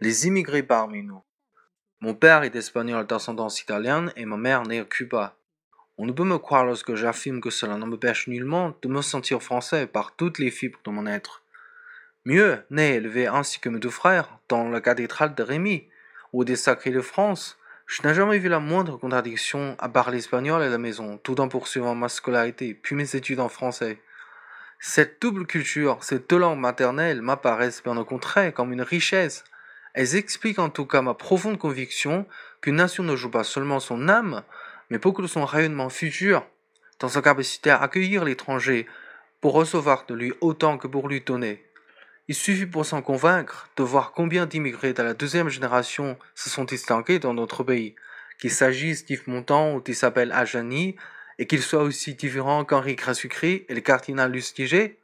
les immigrés parmi nous. Mon père est espagnol d'ascendance italienne et ma mère née à Cuba. On ne peut me croire lorsque j'affirme que cela ne me pêche nullement de me sentir français par toutes les fibres de mon être. Mieux, né élevé ainsi que mes deux frères dans la cathédrale de Rémy ou des Sacrés de France, je n'ai jamais vu la moindre contradiction à parler espagnol à la maison, tout en poursuivant ma scolarité puis mes études en français. Cette double culture, ces deux langues maternelles m'apparaissent bien au contraire comme une richesse. Elles expliquent en tout cas ma profonde conviction qu'une nation ne joue pas seulement son âme, mais beaucoup de son rayonnement futur, dans sa capacité à accueillir l'étranger pour recevoir de lui autant que pour lui donner. Il suffit pour s'en convaincre de voir combien d'immigrés de la deuxième génération se sont distingués dans notre pays, qu'il s'agisse d'Yves Montand ou d'Isabelle Ajani, et qu'ils soient aussi différents qu'Henri Grassucri et le cardinal Lustiger,